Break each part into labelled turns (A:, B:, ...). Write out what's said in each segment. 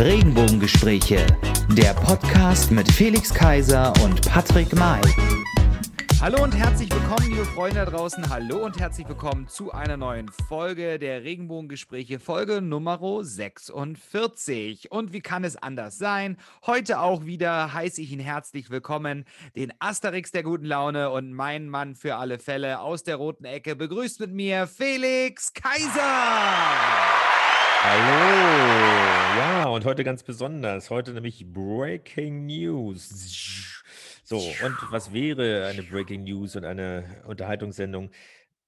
A: Regenbogengespräche, der Podcast mit Felix Kaiser und Patrick May.
B: Hallo und herzlich willkommen, liebe Freunde da draußen. Hallo und herzlich willkommen zu einer neuen Folge der Regenbogengespräche, Folge Nummer 46. Und wie kann es anders sein? Heute auch wieder heiße ich ihn herzlich willkommen, den Asterix der guten Laune und mein Mann für alle Fälle aus der roten Ecke. Begrüßt mit mir Felix Kaiser.
C: Hallo. Ja, und heute ganz besonders. Heute nämlich Breaking News. So, und was wäre eine Breaking News und eine Unterhaltungssendung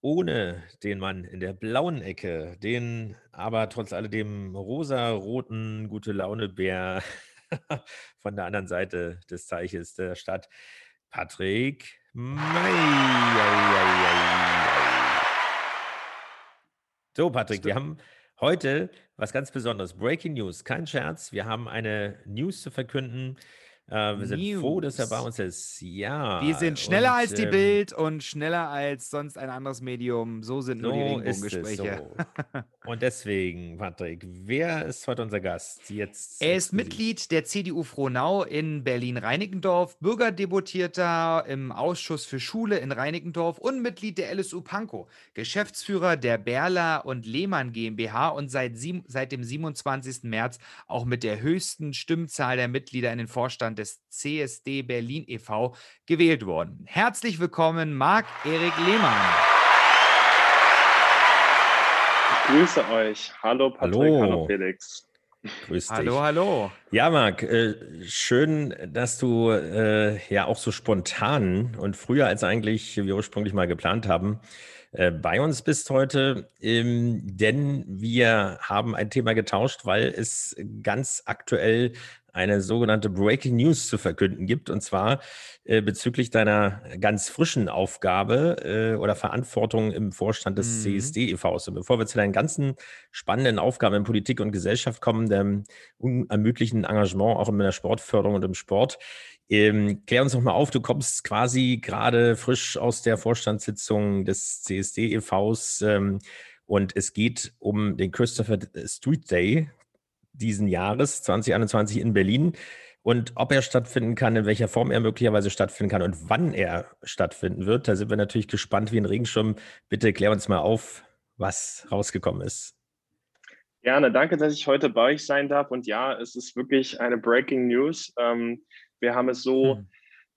C: ohne den Mann in der blauen Ecke, den aber trotz alledem rosa-roten gute Laune-Bär von der anderen Seite des Zeichens der Stadt, Patrick May. So, Patrick, wir haben heute was ganz Besonderes. Breaking News, kein Scherz. Wir haben eine News zu verkünden, äh, wir sind froh, dass er bei uns ist. Ja.
B: Wir sind schneller und, als die ähm, Bild und schneller als sonst ein anderes Medium. So sind so nur die Regenbogengespräche.
C: So. und deswegen, Patrick, wer ist heute unser Gast? Jetzt
B: er ist Mitglied der CDU Frohnau in Berlin-Reinickendorf, Bürgerdeputierter im Ausschuss für Schule in Reinickendorf und Mitglied der LSU Pankow, Geschäftsführer der Berler und Lehmann GmbH und seit, seit dem 27. März auch mit der höchsten Stimmzahl der Mitglieder in den Vorstand Vorstand des CSD Berlin e.V. gewählt worden. Herzlich willkommen, Marc-Erik Lehmann.
D: Ich grüße euch. Hallo Patrick, hallo, hallo Felix.
B: Grüß dich. Hallo, hallo.
C: Ja, Marc, äh, schön, dass du äh, ja auch so spontan und früher als eigentlich wir ursprünglich mal geplant haben, äh, bei uns bist heute, ähm, denn wir haben ein Thema getauscht, weil es ganz aktuell eine sogenannte Breaking News zu verkünden gibt, und zwar äh, bezüglich deiner ganz frischen Aufgabe äh, oder Verantwortung im Vorstand des mhm. CSD e.V.s. Und bevor wir zu deinen ganzen spannenden Aufgaben in Politik und Gesellschaft kommen, dem unermüdlichen Engagement auch in der Sportförderung und im Sport, ähm, klär uns noch mal auf, du kommst quasi gerade frisch aus der Vorstandssitzung des CSD e.V.s ähm, und es geht um den Christopher Street Day, diesen Jahres 2021 in Berlin und ob er stattfinden kann, in welcher Form er möglicherweise stattfinden kann und wann er stattfinden wird. Da sind wir natürlich gespannt wie ein Regenschirm. Bitte klär uns mal auf, was rausgekommen ist.
D: Gerne, danke, dass ich heute bei euch sein darf. Und ja, es ist wirklich eine Breaking News. Ähm, wir haben es so hm.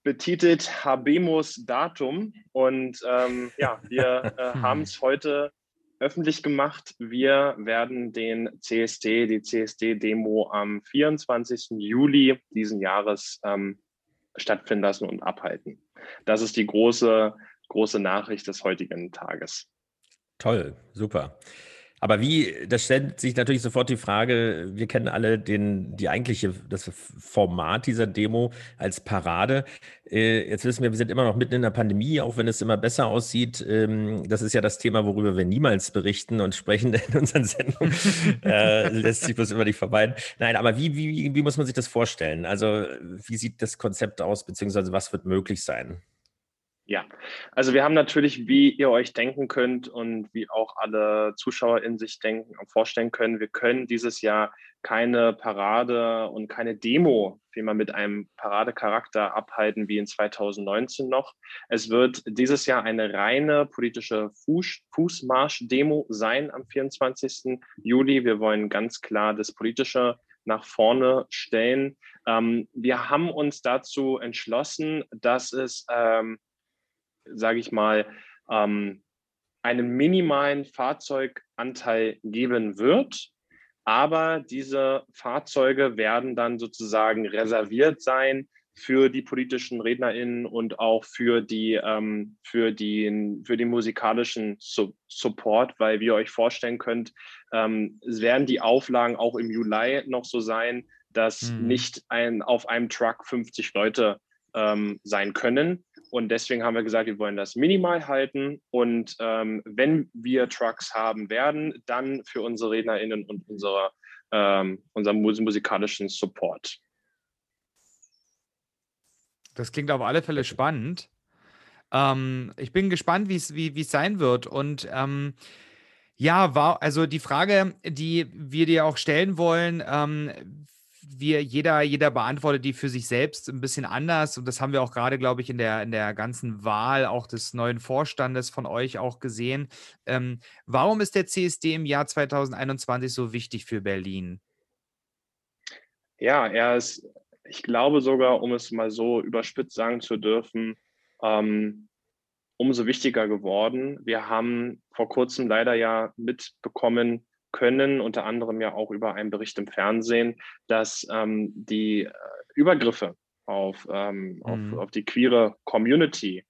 D: betitelt, Habemus Datum. Und ähm, ja, wir äh, haben es heute öffentlich gemacht. Wir werden den CSD, die CSD-Demo am 24. Juli diesen Jahres ähm, stattfinden lassen und abhalten. Das ist die große, große Nachricht des heutigen Tages.
C: Toll, super. Aber wie, das stellt sich natürlich sofort die Frage, wir kennen alle den, die eigentliche, das Format dieser Demo als Parade. Äh, jetzt wissen wir, wir sind immer noch mitten in der Pandemie, auch wenn es immer besser aussieht. Ähm, das ist ja das Thema, worüber wir niemals berichten und sprechen in unseren Sendungen. äh, lässt sich bloß immer nicht vermeiden. Nein, aber wie, wie, wie muss man sich das vorstellen? Also, wie sieht das Konzept aus, beziehungsweise was wird möglich sein?
D: Ja, also wir haben natürlich, wie ihr euch denken könnt und wie auch alle Zuschauer in sich denken und vorstellen können, wir können dieses Jahr keine Parade und keine Demo, wie man mit einem Paradecharakter abhalten wie in 2019 noch. Es wird dieses Jahr eine reine politische Fuß, Fußmarsch-Demo sein am 24. Juli. Wir wollen ganz klar das Politische nach vorne stellen. Ähm, wir haben uns dazu entschlossen, dass es ähm, sage ich mal, ähm, einen minimalen Fahrzeuganteil geben wird. Aber diese Fahrzeuge werden dann sozusagen reserviert sein für die politischen RednerInnen und auch für, die, ähm, für, die, für den musikalischen Su Support, weil wie ihr euch vorstellen könnt, ähm, werden die Auflagen auch im Juli noch so sein, dass mhm. nicht ein, auf einem Truck 50 Leute ähm, sein können. Und deswegen haben wir gesagt, wir wollen das minimal halten. Und ähm, wenn wir Trucks haben werden, dann für unsere RednerInnen und unsere, ähm, unseren musikalischen Support.
B: Das klingt auf alle Fälle spannend. Ähm, ich bin gespannt, wie es sein wird. Und ähm, ja, war, also die Frage, die wir dir auch stellen wollen, ähm, wir, jeder, jeder beantwortet die für sich selbst ein bisschen anders. Und das haben wir auch gerade, glaube ich, in der, in der ganzen Wahl auch des neuen Vorstandes von euch auch gesehen. Ähm, warum ist der CSD im Jahr 2021 so wichtig für Berlin?
D: Ja, er ist, ich glaube sogar, um es mal so überspitzt sagen zu dürfen, ähm, umso wichtiger geworden. Wir haben vor kurzem leider ja mitbekommen können, unter anderem ja auch über einen Bericht im Fernsehen, dass ähm, die äh, Übergriffe auf, ähm, mhm. auf, auf die queere Community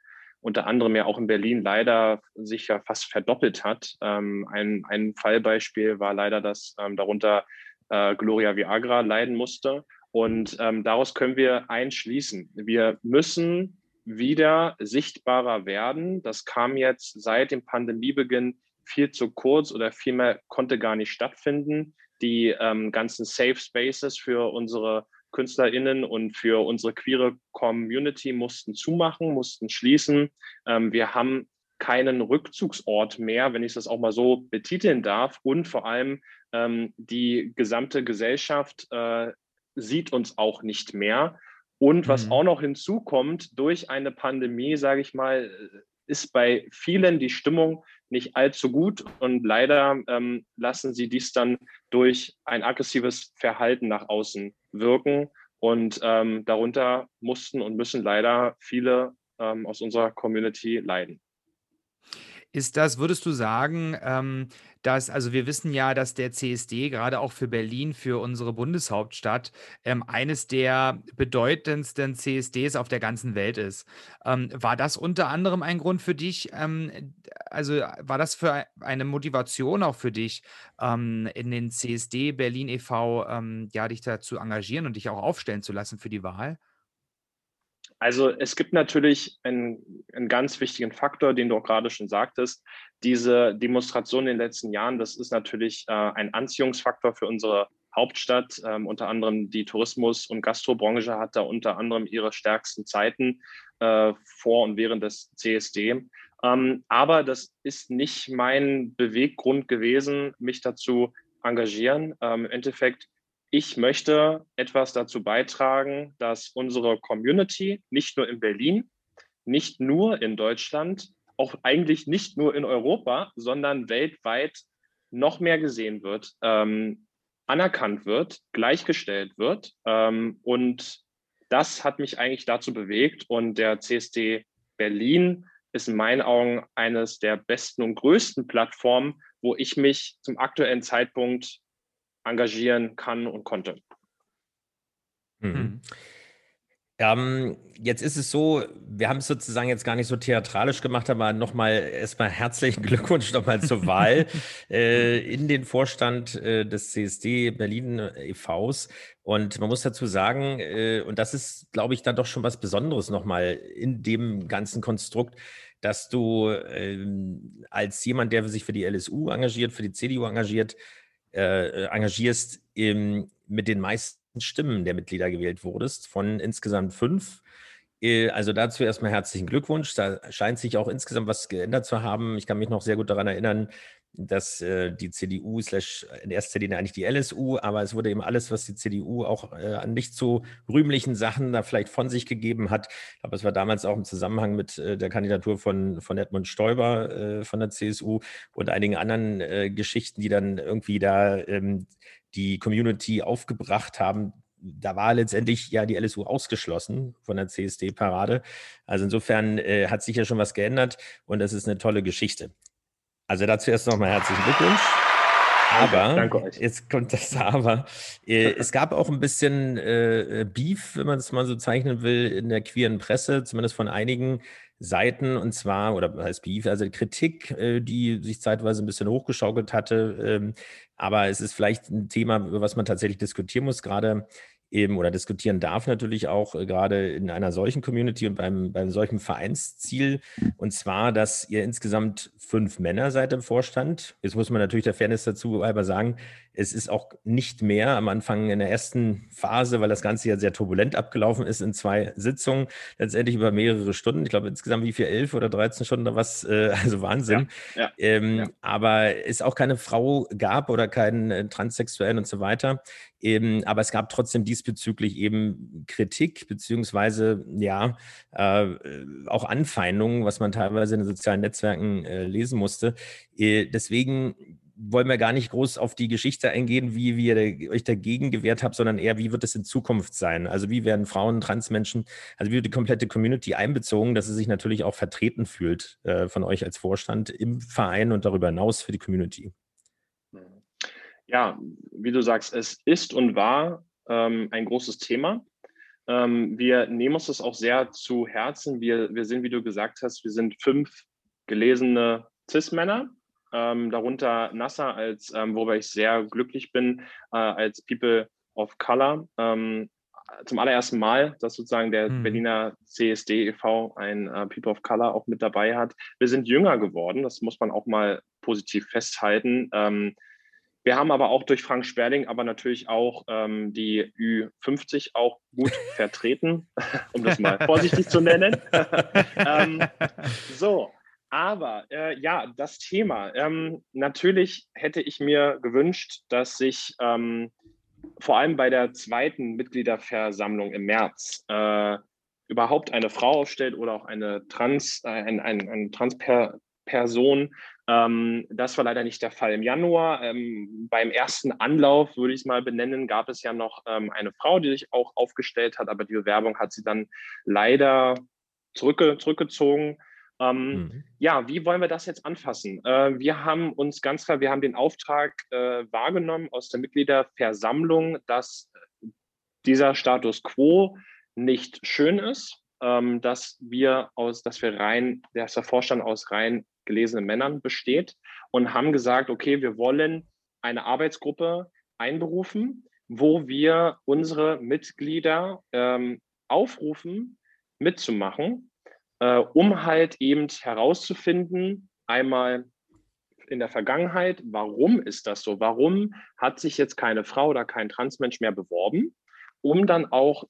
D: unter anderem ja auch in Berlin leider sich ja fast verdoppelt hat. Ähm, ein, ein Fallbeispiel war leider, dass ähm, darunter äh, Gloria Viagra leiden musste. Und ähm, daraus können wir einschließen. Wir müssen wieder sichtbarer werden. Das kam jetzt seit dem Pandemiebeginn viel zu kurz oder vielmehr konnte gar nicht stattfinden. Die ähm, ganzen Safe Spaces für unsere KünstlerInnen und für unsere queere Community mussten zumachen, mussten schließen. Ähm, wir haben keinen Rückzugsort mehr, wenn ich das auch mal so betiteln darf. Und vor allem ähm, die gesamte Gesellschaft äh, sieht uns auch nicht mehr. Und was mhm. auch noch hinzukommt, durch eine Pandemie, sage ich mal, ist bei vielen die Stimmung nicht allzu gut und leider ähm, lassen sie dies dann durch ein aggressives Verhalten nach außen wirken. Und ähm, darunter mussten und müssen leider viele ähm, aus unserer Community leiden.
B: Ist das, würdest du sagen, ähm, dass, also wir wissen ja, dass der CSD gerade auch für Berlin, für unsere Bundeshauptstadt, ähm, eines der bedeutendsten CSDs auf der ganzen Welt ist. Ähm, war das unter anderem ein Grund für dich, ähm, also war das für eine Motivation auch für dich, ähm, in den CSD Berlin e.V., ähm, ja, dich da zu engagieren und dich auch aufstellen zu lassen für die Wahl?
D: Also es gibt natürlich einen, einen, ganz wichtigen Faktor, den du auch gerade schon sagtest. Diese Demonstration in den letzten Jahren, das ist natürlich äh, ein Anziehungsfaktor für unsere Hauptstadt. Ähm, unter anderem die Tourismus- und Gastrobranche hat da unter anderem ihre stärksten Zeiten äh, vor und während des CSD. Ähm, aber das ist nicht mein Beweggrund gewesen, mich dazu engagieren. Ähm, Im Endeffekt ich möchte etwas dazu beitragen, dass unsere Community nicht nur in Berlin, nicht nur in Deutschland, auch eigentlich nicht nur in Europa, sondern weltweit noch mehr gesehen wird, ähm, anerkannt wird, gleichgestellt wird. Ähm, und das hat mich eigentlich dazu bewegt. Und der CSD Berlin ist in meinen Augen eines der besten und größten Plattformen, wo ich mich zum aktuellen Zeitpunkt engagieren kann und konnte.
C: Mhm. Hm. Ähm, jetzt ist es so, wir haben es sozusagen jetzt gar nicht so theatralisch gemacht, aber nochmal erstmal herzlichen Glückwunsch nochmal zur Wahl äh, in den Vorstand äh, des CSD Berlin e.V.s. Und man muss dazu sagen, äh, und das ist, glaube ich, dann doch schon was Besonderes nochmal in dem ganzen Konstrukt, dass du ähm, als jemand, der sich für die LSU engagiert, für die CDU engagiert, äh, engagierst, im, mit den meisten Stimmen der Mitglieder gewählt wurdest, von insgesamt fünf. Äh, also dazu erstmal herzlichen Glückwunsch. Da scheint sich auch insgesamt was geändert zu haben. Ich kann mich noch sehr gut daran erinnern, dass äh, die CDU slash in erster Linie eigentlich die LSU, aber es wurde eben alles, was die CDU auch äh, an nicht so rühmlichen Sachen da vielleicht von sich gegeben hat. Ich glaube, es war damals auch im Zusammenhang mit äh, der Kandidatur von, von Edmund Stoiber äh, von der CSU und einigen anderen äh, Geschichten, die dann irgendwie da ähm, die Community aufgebracht haben, da war letztendlich ja die LSU ausgeschlossen von der CSD-Parade. Also insofern äh, hat sich ja schon was geändert und das ist eine tolle Geschichte. Also dazu erst nochmal herzlichen Glückwunsch. Aber, Danke euch. jetzt kommt das Aber. Äh, es gab auch ein bisschen äh, Beef, wenn man es mal so zeichnen will, in der queeren Presse, zumindest von einigen Seiten. Und zwar, oder was heißt Beef, also Kritik, äh, die sich zeitweise ein bisschen hochgeschaukelt hatte. Ähm, aber es ist vielleicht ein Thema, über was man tatsächlich diskutieren muss, gerade eben oder diskutieren darf natürlich auch äh, gerade in einer solchen Community und beim, beim solchen Vereinsziel. Und zwar, dass ihr insgesamt fünf Männer seid im Vorstand. Jetzt muss man natürlich der Fairness dazu aber sagen, Es ist auch nicht mehr am Anfang in der ersten Phase, weil das Ganze ja sehr turbulent abgelaufen ist in zwei Sitzungen, letztendlich über mehrere Stunden. Ich glaube insgesamt wie viel, elf oder 13 Stunden oder was, äh, also Wahnsinn. Ja, ja, ähm, ja. Aber es auch keine Frau gab oder keinen äh, Transsexuellen und so weiter. Eben, aber es gab trotzdem diesbezüglich eben Kritik, beziehungsweise ja, äh, auch Anfeindungen, was man teilweise in den sozialen Netzwerken äh, lesen musste. Äh, deswegen wollen wir gar nicht groß auf die Geschichte eingehen, wie, wie ihr euch dagegen gewehrt habt, sondern eher, wie wird es in Zukunft sein? Also wie werden Frauen, Transmenschen, also wie wird die komplette Community einbezogen, dass sie sich natürlich auch vertreten fühlt äh, von euch als Vorstand im Verein und darüber hinaus für die Community?
D: Ja, wie du sagst, es ist und war ähm, ein großes Thema. Ähm, wir nehmen uns das auch sehr zu Herzen. Wir, wir sind, wie du gesagt hast, wir sind fünf gelesene CIS-Männer, ähm, darunter Nasser, als, ähm, worüber ich sehr glücklich bin, äh, als People of Color. Ähm, zum allerersten Mal, dass sozusagen der mhm. Berliner CSD e.V. ein äh, People of Color auch mit dabei hat. Wir sind jünger geworden, das muss man auch mal positiv festhalten. Wir haben aber auch durch Frank Sperling, aber natürlich auch ähm, die Ü50 auch gut vertreten, um das mal vorsichtig zu nennen. ähm, so, aber äh, ja, das Thema. Ähm, natürlich hätte ich mir gewünscht, dass sich ähm, vor allem bei der zweiten Mitgliederversammlung im März äh, überhaupt eine Frau aufstellt oder auch eine Trans, äh, ein, ein, eine Transperson ähm, das war leider nicht der Fall im Januar. Ähm, beim ersten Anlauf, würde ich es mal benennen, gab es ja noch ähm, eine Frau, die sich auch aufgestellt hat, aber die Bewerbung hat sie dann leider zurückge zurückgezogen. Ähm, mhm. Ja, wie wollen wir das jetzt anfassen? Äh, wir haben uns ganz klar, wir haben den Auftrag äh, wahrgenommen aus der Mitgliederversammlung, dass dieser Status quo nicht schön ist, ähm, dass wir aus, dass wir rein, dass der Vorstand aus rein gelesenen Männern besteht und haben gesagt, okay, wir wollen eine Arbeitsgruppe einberufen, wo wir unsere Mitglieder ähm, aufrufen, mitzumachen, äh, um halt eben herauszufinden, einmal in der Vergangenheit, warum ist das so? Warum hat sich jetzt keine Frau oder kein Transmensch mehr beworben? Um dann auch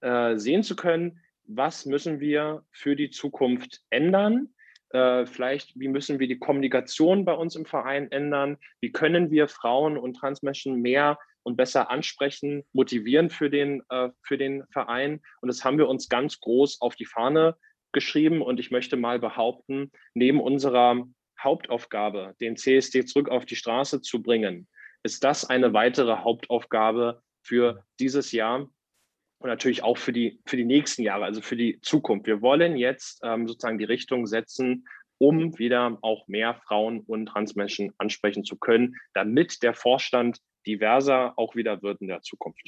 D: äh, sehen zu können, was müssen wir für die Zukunft ändern? Äh, vielleicht, wie müssen wir die Kommunikation bei uns im Verein ändern? Wie können wir Frauen und Transmenschen mehr und besser ansprechen, motivieren für den, äh, für den Verein? Und das haben wir uns ganz groß auf die Fahne geschrieben. Und ich möchte mal behaupten, neben unserer Hauptaufgabe, den CSD zurück auf die Straße zu bringen, ist das eine weitere Hauptaufgabe für dieses Jahr und natürlich auch für die, für die nächsten Jahre, also für die Zukunft. Wir wollen jetzt ähm, sozusagen die Richtung setzen, um wieder auch mehr Frauen und Transmenschen ansprechen zu können, damit der Vorstand diverser auch wieder wird in der Zukunft.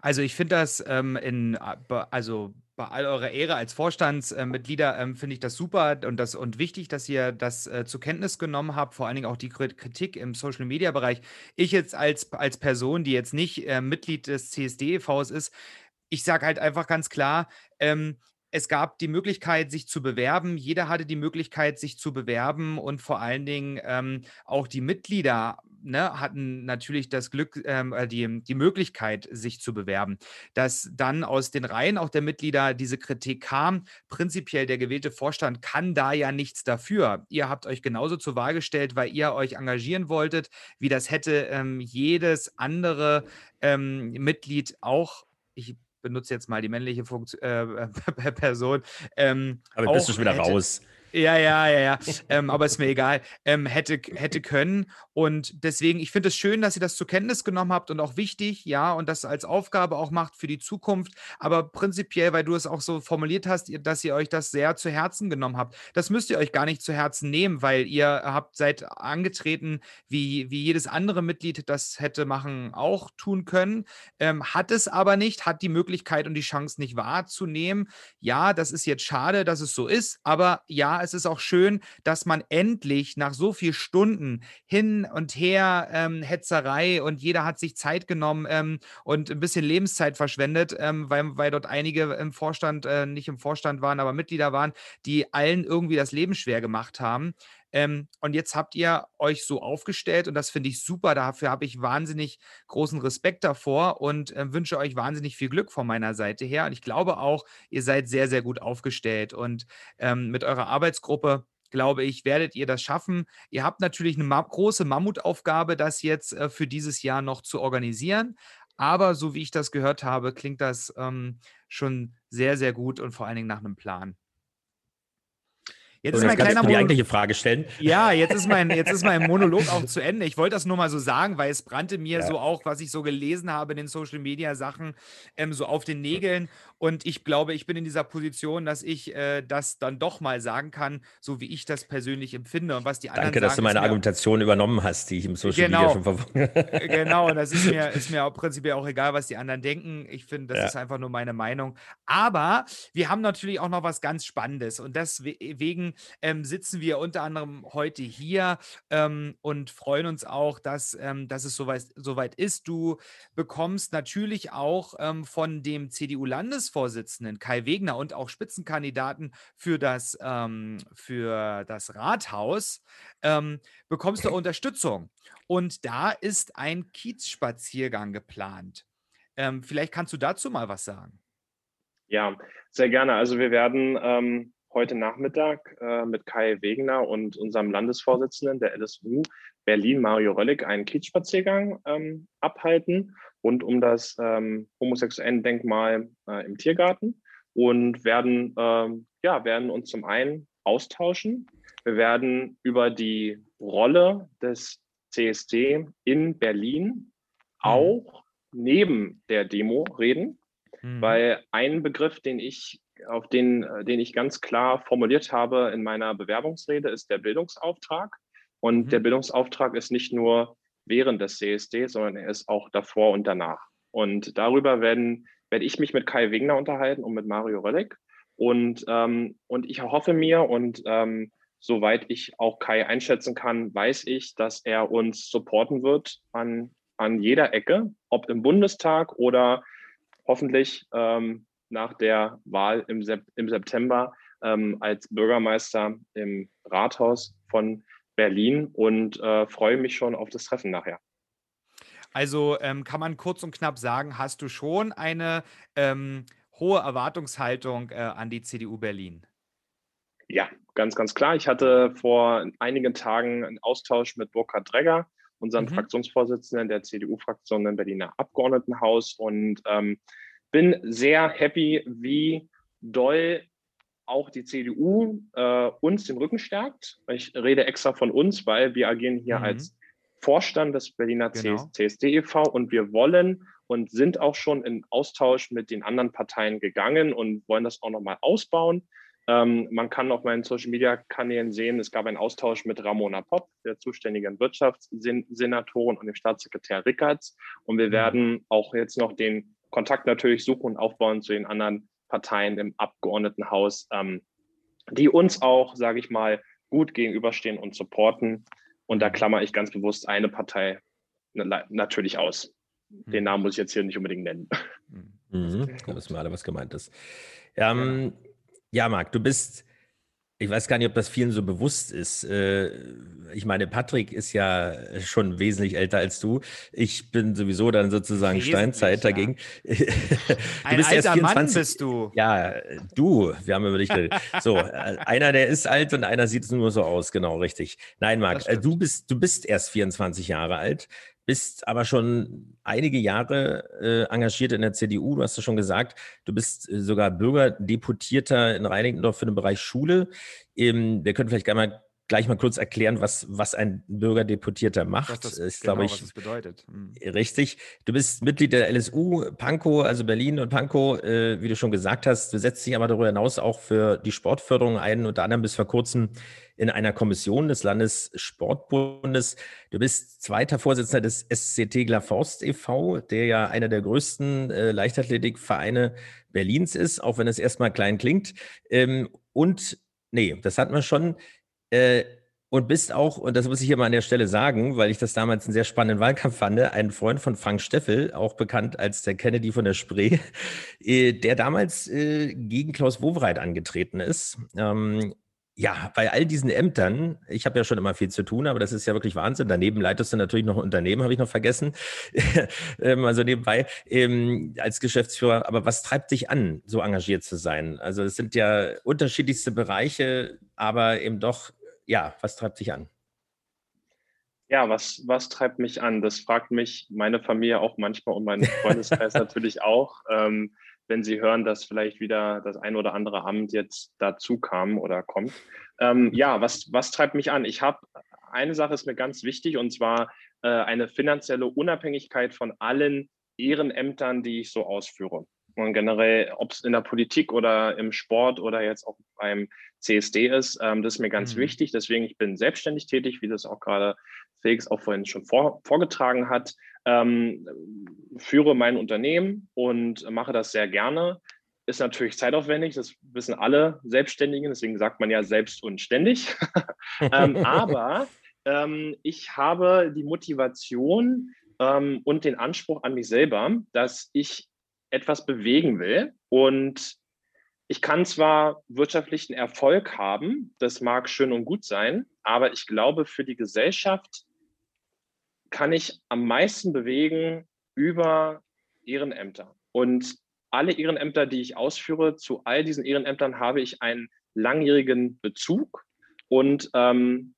B: Also ich finde das ähm, in, also bei all eurer Ehre als Vorstandsmitglieder ähm, finde ich das super und, das, und wichtig, dass ihr das äh, zur Kenntnis genommen habt, vor allen Dingen auch die Kritik im Social Media Bereich. Ich jetzt als, als Person, die jetzt nicht äh, Mitglied des CSD-EVs ist, ich sage halt einfach ganz klar, ähm, es gab die Möglichkeit, sich zu bewerben. Jeder hatte die Möglichkeit, sich zu bewerben und vor allen Dingen ähm, auch die Mitglieder ne, hatten natürlich das Glück, ähm, äh, die, die Möglichkeit, sich zu bewerben. Dass dann aus den Reihen auch der Mitglieder diese Kritik kam, prinzipiell der gewählte Vorstand kann da ja nichts dafür. Ihr habt euch genauso zur Wahl gestellt, weil ihr euch engagieren wolltet, wie das hätte ähm, jedes andere ähm, Mitglied auch ich benutze jetzt mal die männliche Funktion, äh, Person.
C: Ähm, Aber bist du schon wieder hätte, raus.
B: Ja, ja, ja, ja. ähm, aber ist mir egal. Ähm, hätte, hätte können. Und deswegen, ich finde es schön, dass ihr das zur Kenntnis genommen habt und auch wichtig, ja, und das als Aufgabe auch macht für die Zukunft. Aber prinzipiell, weil du es auch so formuliert hast, dass ihr euch das sehr zu Herzen genommen habt. Das müsst ihr euch gar nicht zu Herzen nehmen, weil ihr habt seid angetreten, wie, wie jedes andere Mitglied das hätte machen, auch tun können. Ähm, hat es aber nicht, hat die Möglichkeit und die Chance nicht wahrzunehmen. Ja, das ist jetzt schade, dass es so ist, aber ja, es ist auch schön, dass man endlich nach so vielen Stunden hin und her ähm, Hetzerei und jeder hat sich Zeit genommen ähm, und ein bisschen Lebenszeit verschwendet, ähm, weil, weil dort einige im Vorstand, äh, nicht im Vorstand waren, aber Mitglieder waren, die allen irgendwie das Leben schwer gemacht haben Ähm, und jetzt habt ihr euch so aufgestellt und das finde ich super. Dafür habe ich wahnsinnig großen Respekt davor und äh, wünsche euch wahnsinnig viel Glück von meiner Seite her. Und ich glaube auch, ihr seid sehr, sehr gut aufgestellt und ähm, mit eurer Arbeitsgruppe glaube ich, werdet ihr das schaffen. Ihr habt natürlich eine ma große Mammutaufgabe, das jetzt äh, für dieses Jahr noch zu organisieren. Aber so wie ich das gehört habe, klingt das ähm, schon sehr, sehr gut und vor allen Dingen nach einem Plan.
C: Jetzt ist mein kleiner Monolog. die eigentliche Frage stellen.
B: Ja, jetzt ist mein, jetzt ist mein Monolog auch zu Ende. Ich wollte das nur mal so sagen, weil es brannte mir ja. so auch, was ich so gelesen habe in den Social Media Sachen, ähm, so auf den Nägeln. Und ich glaube, ich bin in dieser Position, dass ich äh, das dann doch mal sagen kann, so wie ich das persönlich empfinde und was die anderen
C: Danke,
B: sagen,
C: dass du meine Argumentation übernommen hast, die ich im Social
B: genau,
C: Media schon verfolgt
B: habe. Genau, und das ist mir, ist mir auch prinzipiell auch egal, was die anderen denken. Ich finde, das ja. ist einfach nur meine Meinung. Aber wir haben natürlich auch noch was ganz Spannendes und deswegen ähm, sitzen wir unter anderem heute hier ähm, und freuen uns auch, dass, ähm, dass es soweit, soweit ist. Du bekommst natürlich auch ähm, von dem CDU-Landesvorsitzenden Kai Wegner und auch Spitzenkandidaten für das, ähm, für das Rathaus ähm, bekommst du Unterstützung. Und da ist ein Kiezspaziergang geplant. vielleicht kannst du dazu mal was sagen.
D: Ja, sehr gerne. Also wir werden ähm, heute Nachmittag äh, mit Kai Wegener und unserem Landesvorsitzenden der LSU Berlin, Mario Röllig, einen Kiezspaziergang ähm, abhalten rund um das ähm, Homosexuellen-Denkmal äh, im Tiergarten und werden, ähm, ja, werden uns zum einen austauschen. Wir werden über die Rolle des CSD in Berlin mhm. auch neben der Demo reden, mhm. weil ein Begriff, den ich auf den, äh, den ich ganz klar formuliert habe in meiner Bewerbungsrede, ist der Bildungsauftrag. Und mhm. der Bildungsauftrag ist nicht nur während des CSD, sondern er ist auch davor und danach. Und darüber werden, werde ich mich mit Kai Wegner unterhalten und mit Mario Röllig. Und, ähm, und ich hoffe mir und ähm, soweit ich auch Kai einschätzen kann, weiß ich, dass er uns supporten wird an, an jeder Ecke, ob im Bundestag oder hoffentlich ähm, nach der Wahl im, Sep im September ähm, als Bürgermeister im Rathaus von Berlin und äh, freue mich schon auf das Treffen nachher.
B: Also ähm, kann man kurz und knapp sagen, hast du schon eine ähm, hohe Erwartungshaltung äh, an die CDU Berlin?
D: Ja, ganz, ganz klar. Ich hatte vor einigen Tagen einen Austausch mit Burkhard Dregger, unserem mhm. Fraktionsvorsitzenden der CDU-Fraktion im Berliner Abgeordnetenhaus. Und ähm, bin sehr happy, wie doll auch die CDU äh, uns den Rücken stärkt. Ich rede extra von uns, weil wir agieren hier mhm. als Vorstand des Berliner genau. CSD e.V. und wir wollen und sind auch schon in Austausch mit den anderen Parteien gegangen und wollen das auch nochmal ausbauen. Ähm, man kann auf meinen Social-Media-Kanälen sehen, es gab einen Austausch mit Ramona Popp, der zuständigen Wirtschaftssenatorin und dem Staatssekretär Rickards. Und wir mhm. werden auch jetzt noch den Kontakt natürlich suchen und aufbauen zu den anderen Parteien im Abgeordnetenhaus, ähm, die uns auch, sage ich mal, gut gegenüberstehen und supporten. Und da klammer ich ganz bewusst eine Partei natürlich aus. Den hm. Namen muss ich jetzt hier nicht unbedingt nennen.
C: Mhm. Da wissen wir alle, was gemeint ist. Ähm, ja, Marc, du bist ich weiß gar nicht, ob das vielen so bewusst ist. Äh, ich meine, Patrick ist ja schon wesentlich älter als du. Ich bin sowieso dann sozusagen wesentlich, Steinzeit ja. dagegen.
B: Ein bist alter Mann bist du.
C: Ja, du. Wir haben über dich geredet. So, äh, einer, der ist alt und einer sieht nur so aus. Genau, richtig. Nein, Marc, äh, du bist, du bist erst 24 Jahre alt bist aber schon einige Jahre äh, engagiert in der CDU. Du hast es schon gesagt, du bist äh, sogar Bürgerdeputierter in Reinickendorf für den Bereich Schule. Ähm, wir können vielleicht gleich mal, gleich mal kurz erklären, was, was ein Bürgerdeputierter macht. Was
B: das, ist, genau, ich, was das bedeutet.
C: Mhm. Richtig. Du bist Mitglied der LSU Pankow, also Berlin und Pankow, äh, wie du schon gesagt hast. Du setzt dich aber darüber hinaus auch für die Sportförderung ein. Unter anderem bis vor kurzem in einer Kommission des Landessportbundes. Du bist zweiter Vorsitzender des SC Tegler Forst e.V., der ja einer der größten äh, Leichtathletikvereine Berlins ist, auch wenn es erstmal klein klingt. Ähm, und, nee, das hatten wir schon. Äh, und bist auch, und das muss ich hier mal an der Stelle sagen, weil ich das damals einen sehr spannenden Wahlkampf fand, ein Freund von Frank Steffel, auch bekannt als der Kennedy von der Spree, äh, der damals äh, gegen Klaus Wowereit angetreten ist. Ja, bei all diesen Ämtern, ich habe ja schon immer viel zu tun, aber das ist ja wirklich Wahnsinn. Daneben leitest du natürlich noch ein Unternehmen, habe ich noch vergessen. ähm, also nebenbei ähm, als Geschäftsführer. Aber was treibt dich an, so engagiert zu sein? Also es sind ja unterschiedlichste Bereiche, aber eben doch, ja, was treibt dich an?
D: Ja, was, was treibt mich an? Das fragt mich meine Familie auch manchmal und mein Freundeskreis natürlich auch. Ähm, wenn Sie hören, dass vielleicht wieder das ein oder andere Amt jetzt dazu kam oder kommt. Ähm, ja, was, was treibt mich an? Ich habe eine Sache ist mir ganz wichtig und zwar äh, eine finanzielle Unabhängigkeit von allen Ehrenämtern, die ich so ausführe. Und generell, ob es in der Politik oder im Sport oder jetzt auch beim CSD ist, ähm, das ist mir ganz mhm. wichtig. Deswegen, ich bin selbstständig tätig, wie das auch gerade Felix auch vorhin schon vor, vorgetragen hat ähm, führe mein Unternehmen und mache das sehr gerne. Ist natürlich zeitaufwendig, das wissen alle Selbstständigen, deswegen sagt man ja selbst und ständig. ähm, aber ähm, ich habe die Motivation ähm, und den Anspruch an mich selber, dass ich etwas bewegen will. Und ich kann zwar wirtschaftlichen Erfolg haben, das mag schön und gut sein, aber ich glaube, für die Gesellschaft kann ich am meisten bewegen über Ehrenämter. Und alle Ehrenämter, die ich ausführe, zu all diesen Ehrenämtern habe ich einen langjährigen Bezug und ähm,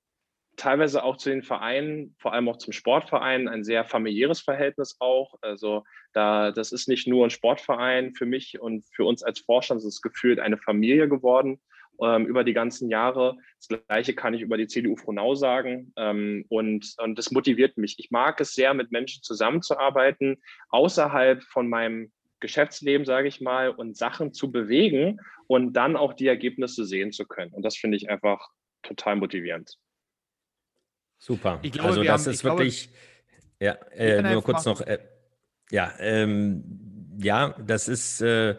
D: teilweise auch zu den Vereinen, vor allem auch zum Sportverein, ein sehr familiäres Verhältnis auch. Also da, das ist nicht nur ein Sportverein für mich und für uns als Vorstand, es ist gefühlt eine Familie geworden ähm, über die ganzen Jahre. Das Gleiche kann ich über die CDU Frohnau sagen. Ähm, und, und das motiviert mich. Ich mag es sehr, mit Menschen zusammenzuarbeiten, außerhalb von meinem Geschäftsleben, sage ich mal, und Sachen zu bewegen und dann auch die Ergebnisse sehen zu können. Und das finde ich einfach total motivierend.
C: Super. Glaube, also das haben, ist wirklich, glaube, ja, äh, nur kurz noch, äh, ja, ähm, ja, das ist, äh,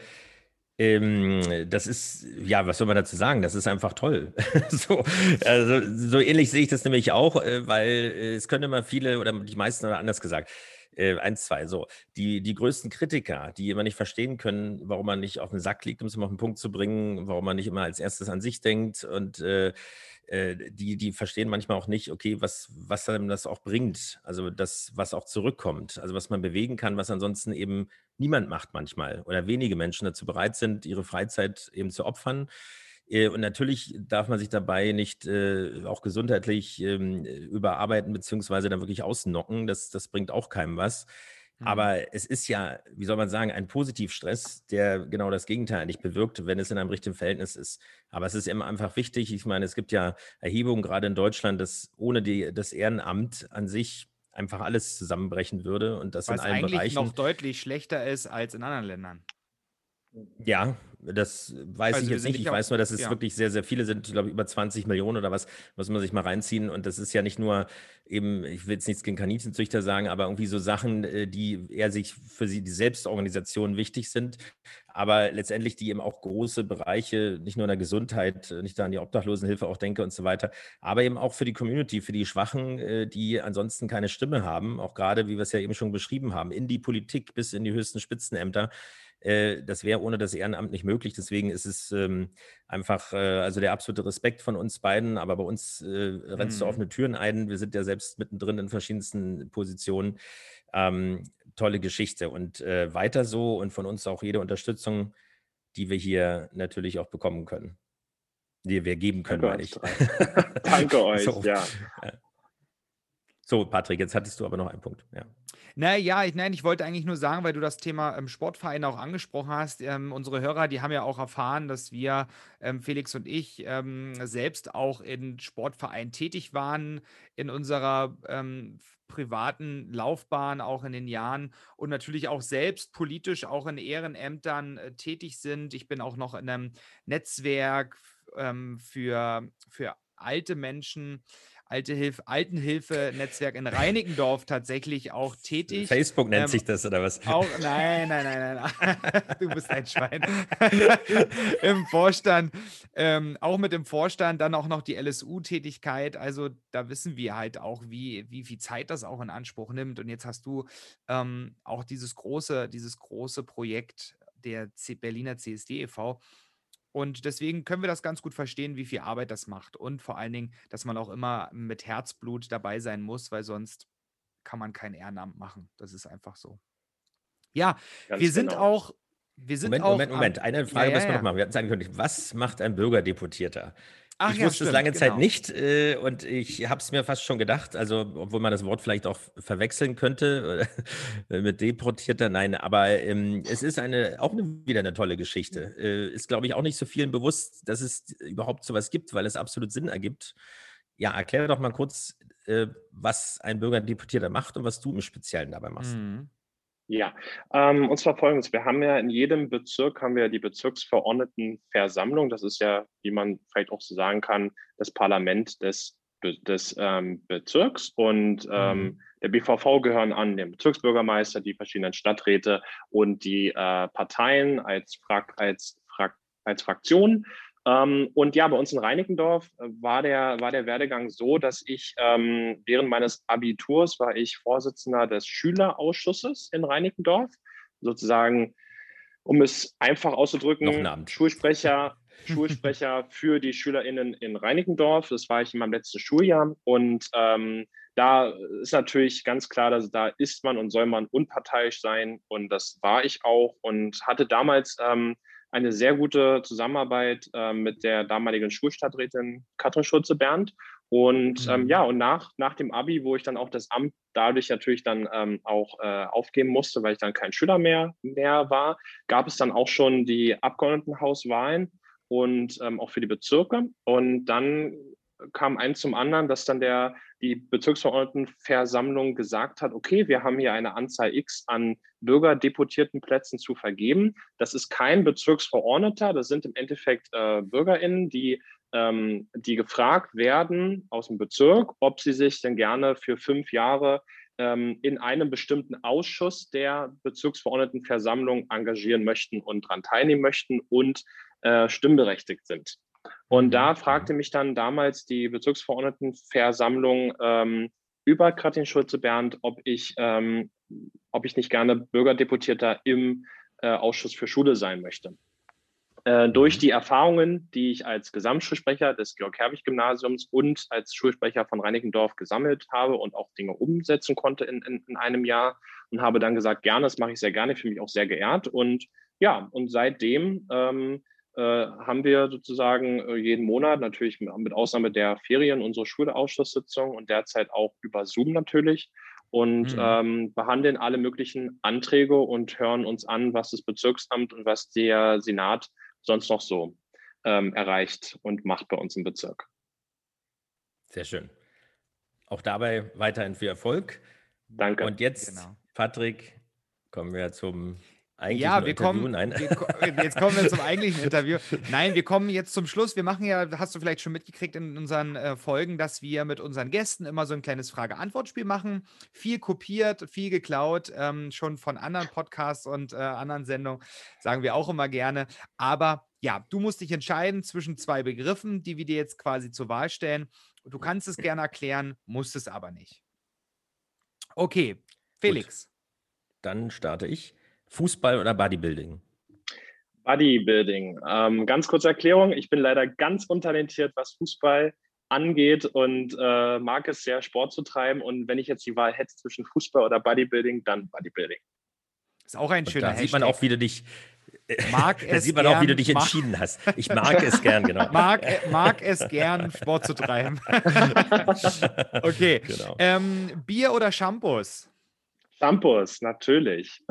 C: ähm, das ist, ja, was soll man dazu sagen? Das ist einfach toll. so, also, so ähnlich sehe ich das nämlich auch, äh, weil äh, es können immer viele oder die meisten oder anders gesagt, äh, eins, zwei, so. Die, die größten Kritiker, die immer nicht verstehen können, warum man nicht auf den Sack liegt, um es mal auf den Punkt zu bringen, warum man nicht immer als erstes an sich denkt und äh, die, die verstehen manchmal auch nicht, okay, was, was dann das auch bringt. Also das, was auch zurückkommt. Also was man bewegen kann, was ansonsten eben niemand macht manchmal oder wenige Menschen dazu bereit sind, ihre Freizeit eben zu opfern. Äh, und natürlich darf man sich dabei nicht äh, auch gesundheitlich ähm, überarbeiten beziehungsweise dann wirklich ausnocken. Das, das bringt auch keinem was. Mhm. Aber es ist ja, wie soll man sagen, ein Positivstress, der genau das Gegenteil nicht bewirkt, wenn es in einem richtigen Verhältnis ist. Aber es ist immer einfach wichtig. Ich meine, es gibt ja Erhebungen gerade in Deutschland, dass ohne die, das Ehrenamt an sich einfach alles zusammenbrechen würde und das Was in allen eigentlich Bereichen
B: noch deutlich schlechter ist als in anderen Ländern.
C: Ja, das weiß also ich jetzt nicht. Ich weiß nur, dass es ja. wirklich sehr, sehr viele sind. Ich glaube, über 20 Millionen oder was, muss man sich mal reinziehen. Und das ist ja nicht nur eben, ich will jetzt nichts gegen Kaninchenzüchter sagen, aber irgendwie so Sachen, äh, die eher sich für sie, die Selbstorganisation wichtig sind, aber letztendlich die eben auch große Bereiche, nicht nur in der Gesundheit, äh, nicht da an die Obdachlosenhilfe auch denke und so weiter, aber eben auch für die Community, für die Schwachen, äh, die ansonsten keine Stimme haben, auch gerade, wie wir es ja eben schon beschrieben haben, in die Politik bis in die höchsten Spitzenämter das wäre ohne das Ehrenamt nicht möglich. Deswegen ist es ähm, einfach, äh, also der absolute Respekt von uns beiden. Aber bei uns äh, rennst mhm. du offene Türen ein. Wir sind ja selbst mittendrin in verschiedensten Positionen. Ähm, tolle Geschichte und äh, weiter so und von uns auch jede Unterstützung, die wir hier natürlich auch bekommen können. Die wir geben können, meine ich.
D: Danke euch, so. ja.
C: So, Patrick, jetzt hattest du aber noch einen Punkt. Ja.
B: Naja, ich, nein, ich wollte eigentlich nur sagen, weil du das Thema ähm, Sportverein auch angesprochen hast. Ähm, unsere Hörer, die haben ja auch erfahren, dass wir, ähm, Felix und ich, ähm, selbst auch in Sportvereinen tätig waren in unserer ähm, privaten Laufbahn, auch in den Jahren und natürlich auch selbst politisch auch in Ehrenämtern äh, tätig sind. Ich bin auch noch in einem Netzwerk ähm, für, für alte Menschen Alte Hilfe, Altenhilfe-Netzwerk in Reinickendorf tatsächlich auch tätig.
C: Facebook nennt ähm, sich das oder was?
B: Auch, nein, nein, nein, nein. du bist ein Schwein. Im Vorstand, ähm, auch mit dem Vorstand, dann auch noch die LSU-Tätigkeit. Also da wissen wir halt auch, wie, wie viel Zeit das auch in Anspruch nimmt. Und jetzt hast du ähm, auch dieses große, dieses große Projekt der C Berliner CSD e.V., Und deswegen können wir das ganz gut verstehen, wie viel Arbeit das macht. Und vor allen Dingen, dass man auch immer mit Herzblut dabei sein muss, weil sonst kann man kein Ehrenamt machen. Das ist einfach so. Ja, Ganz wir sind genau. auch. Wir sind
C: Moment,
B: auch
C: Moment, Moment. Eine Frage ja, müssen wir noch machen. Wir hatten sagen können, was macht ein Bürgerdeputierter? Ach, ich ja, wusste es lange genau. Zeit nicht äh, und ich habe es mir fast schon gedacht, also obwohl man das Wort vielleicht auch verwechseln könnte mit deportierter, nein, aber ähm, es ist eine auch eine, wieder eine tolle Geschichte. Äh, ist, glaube ich, auch nicht so vielen bewusst, dass es überhaupt sowas gibt, weil es absolut Sinn ergibt. Ja, erkläre doch mal kurz, äh, was ein Bürgerdeputierter macht und was du im Speziellen dabei machst. Mhm.
D: Ja, ähm, und zwar folgendes. Wir haben ja in jedem Bezirk haben wir die Bezirksverordnetenversammlung. Das ist ja, wie man vielleicht auch so sagen kann, das Parlament des, des ähm, Bezirks. Und ähm, mhm. der BVV gehören an den Bezirksbürgermeister, die verschiedenen Stadträte und die äh, Parteien als, Frak als, Frak als Fraktion. Ähm, und ja, bei uns in Reinickendorf äh, war der, war der Werdegang so, dass ich ähm, während meines Abiturs war ich Vorsitzender des Schülerausschusses in Reinickendorf, sozusagen, um es einfach auszudrücken, Schulsprecher, Schulsprecher für die SchülerInnen in Reinickendorf. Das war ich in meinem letzten Schuljahr. Und ähm, da ist natürlich ganz klar, dass da ist man und soll man unparteiisch sein. Und das war ich auch und hatte damals ähm, eine sehr gute Zusammenarbeit äh, mit der damaligen Schulstadträtin Katrin Schulze-Berndt. Und ähm, mhm. ja, und nach, nach dem Abi, wo ich dann auch das Amt dadurch natürlich dann ähm, auch äh, aufgeben musste, weil ich dann kein Schüler mehr, mehr war, gab es dann auch schon die Abgeordnetenhauswahlen und ähm, auch für die Bezirke. Und dann kam eins zum anderen, dass dann der, die Bezirksverordnetenversammlung gesagt hat, okay, wir haben hier eine Anzahl X an bürgerdeputierten Plätzen zu vergeben. Das ist kein Bezirksverordneter, das sind im Endeffekt äh, BürgerInnen, die, ähm, die gefragt werden aus dem Bezirk, ob sie sich denn gerne für fünf Jahre ähm, in einem bestimmten Ausschuss der Bezirksverordnetenversammlung engagieren möchten und daran teilnehmen möchten und äh, stimmberechtigt sind. Und da mhm. fragte mich dann damals die Bezirksverordnetenversammlung ähm, über Katrin Schulze-Berndt, ob ich, ähm, ob ich nicht gerne Bürgerdeputierter im äh, Ausschuss für Schule sein möchte. Äh, durch mhm. die Erfahrungen, die ich als Gesamtschulsprecher des Georg-Herwig-Gymnasiums und als Schulsprecher von Reinickendorf gesammelt habe und auch Dinge umsetzen konnte in, in, in einem Jahr und habe dann gesagt, gerne, das mache ich sehr gerne, fühle mich auch sehr geehrt. Und ja, und seitdem ähm, äh, haben wir sozusagen äh, jeden Monat, natürlich mit Ausnahme der Ferien, unsere Schulausschusssitzung und derzeit auch über Zoom natürlich und mhm. ähm, behandeln alle möglichen Anträge und hören uns an, was das Bezirksamt und was der Senat sonst noch so ähm, erreicht und macht bei uns im Bezirk.
C: Sehr schön. Auch dabei weiterhin viel Erfolg.
D: Danke.
C: Und jetzt, genau. Patrick, kommen wir zum
B: eigentlich ja, wir Interview? kommen. Nein. Wir, jetzt kommen wir zum eigentlichen Interview. Nein, wir kommen jetzt zum Schluss. Wir machen ja, hast du vielleicht schon mitgekriegt in unseren äh, Folgen, dass wir mit unseren Gästen immer so ein kleines Frage-Antwort-Spiel machen. Viel kopiert, viel geklaut, ähm, schon von anderen Podcasts und äh, anderen Sendungen, sagen wir auch immer gerne. Aber ja, du musst dich entscheiden zwischen zwei Begriffen, die wir dir jetzt quasi zur Wahl stellen. Du kannst es gerne erklären, musst es aber nicht. Okay, Felix. Gut.
C: Dann starte ich. Fußball oder Bodybuilding?
D: Bodybuilding. Ähm, ganz kurze Erklärung. Ich bin leider ganz untalentiert, was Fußball angeht und äh, mag es sehr, Sport zu treiben. Und wenn ich jetzt die Wahl hätte zwischen Fußball oder Bodybuilding, dann Bodybuilding.
B: Ist auch ein schöner
C: Da sieht man auch, wie du dich. Mag da sieht man gern, auch, wie du dich entschieden hast. Ich mag es gern, genau.
B: Mag, mag es gern, Sport zu treiben. okay. Genau. Ähm, Bier oder Shampoos?
D: Shampoos, natürlich.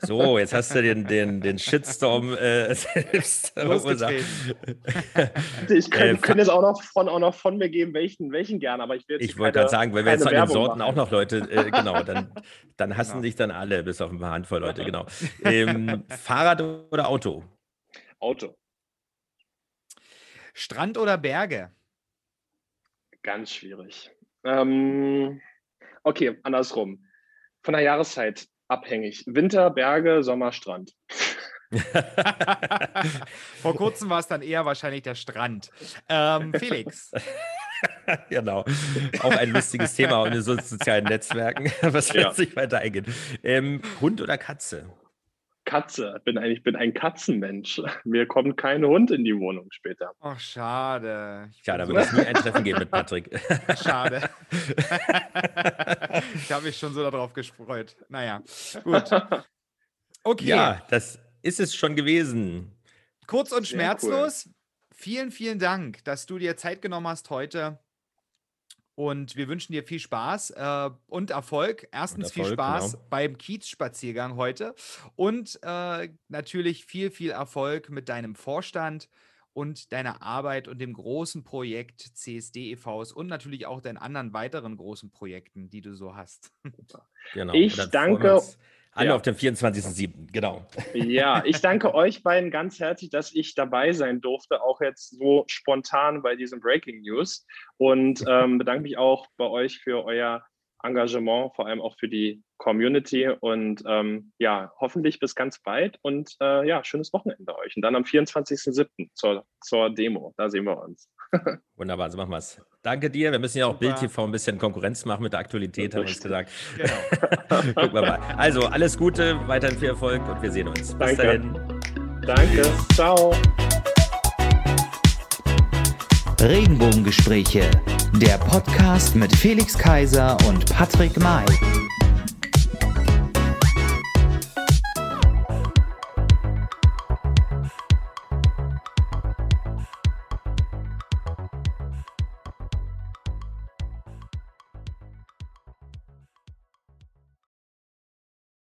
C: So, jetzt hast du den, den, den Shitstorm äh, selbst verursacht.
D: ich könnte, äh, könnte es auch noch, von, auch noch von mir geben, welchen, welchen gerne, aber ich will
C: Ich wollte gerade sagen, weil wir jetzt an den Sorten machen. auch noch Leute, äh, genau, dann, dann hassen genau. sich dann alle, bis auf ein paar Handvoll Leute, genau. Ähm, Fahrrad oder Auto?
D: Auto.
B: Strand oder Berge?
D: Ganz schwierig. Ähm, okay, andersrum von der Jahreszeit abhängig. Winter, Berge, Sommer, Strand.
B: Vor kurzem war es dann eher wahrscheinlich der Strand. Ähm, Felix.
C: genau. Auch ein lustiges Thema in den sozialen Netzwerken, was ja. sich weiter eingehen. Ähm, Hund oder Katze?
D: Katze. Bin eigentlich bin ein Katzenmensch. Mir kommt kein Hund in die Wohnung später.
B: Ach, schade.
C: Ich ja, da wird es nie ein Treffen geben mit Patrick.
B: Schade. ich habe mich schon so darauf gefreut. Naja, gut.
C: Okay. Ja, das ist es schon gewesen.
B: Kurz und schmerzlos. Cool. Vielen, vielen Dank, dass du dir Zeit genommen hast heute und wir wünschen dir viel Spaß äh, und Erfolg. Erstens und Erfolg, viel Spaß genau. beim Kiezspaziergang heute und äh, natürlich viel, viel Erfolg mit deinem Vorstand und deiner Arbeit und dem großen Projekt CSD e.V.s und natürlich auch deinen anderen weiteren großen Projekten, die du so hast.
D: Genau. Ich danke.
C: Alle ja. auf dem 24.07. Genau.
D: Ja, ich danke euch beiden ganz herzlich, dass ich dabei sein durfte, auch jetzt so spontan bei diesem Breaking News. Und ähm, bedanke mich auch bei euch für euer Engagement, vor allem auch für die Community. Und ähm, ja, hoffentlich bis ganz bald und äh, ja, schönes Wochenende euch. Und dann am 24.07. Zur, zur Demo. Da sehen wir uns.
C: Wunderbar, so machen wir es. Danke dir. Wir müssen ja auch Bild TV ein bisschen Konkurrenz machen mit der Aktualität, haben wir uns gesagt. Genau. Gucken wir mal. Also alles Gute, weiterhin viel Erfolg und wir sehen uns.
D: Bis Danke. dahin. Danke. Ciao.
A: Regenbogengespräche, der Podcast mit Felix Kaiser und Patrick May.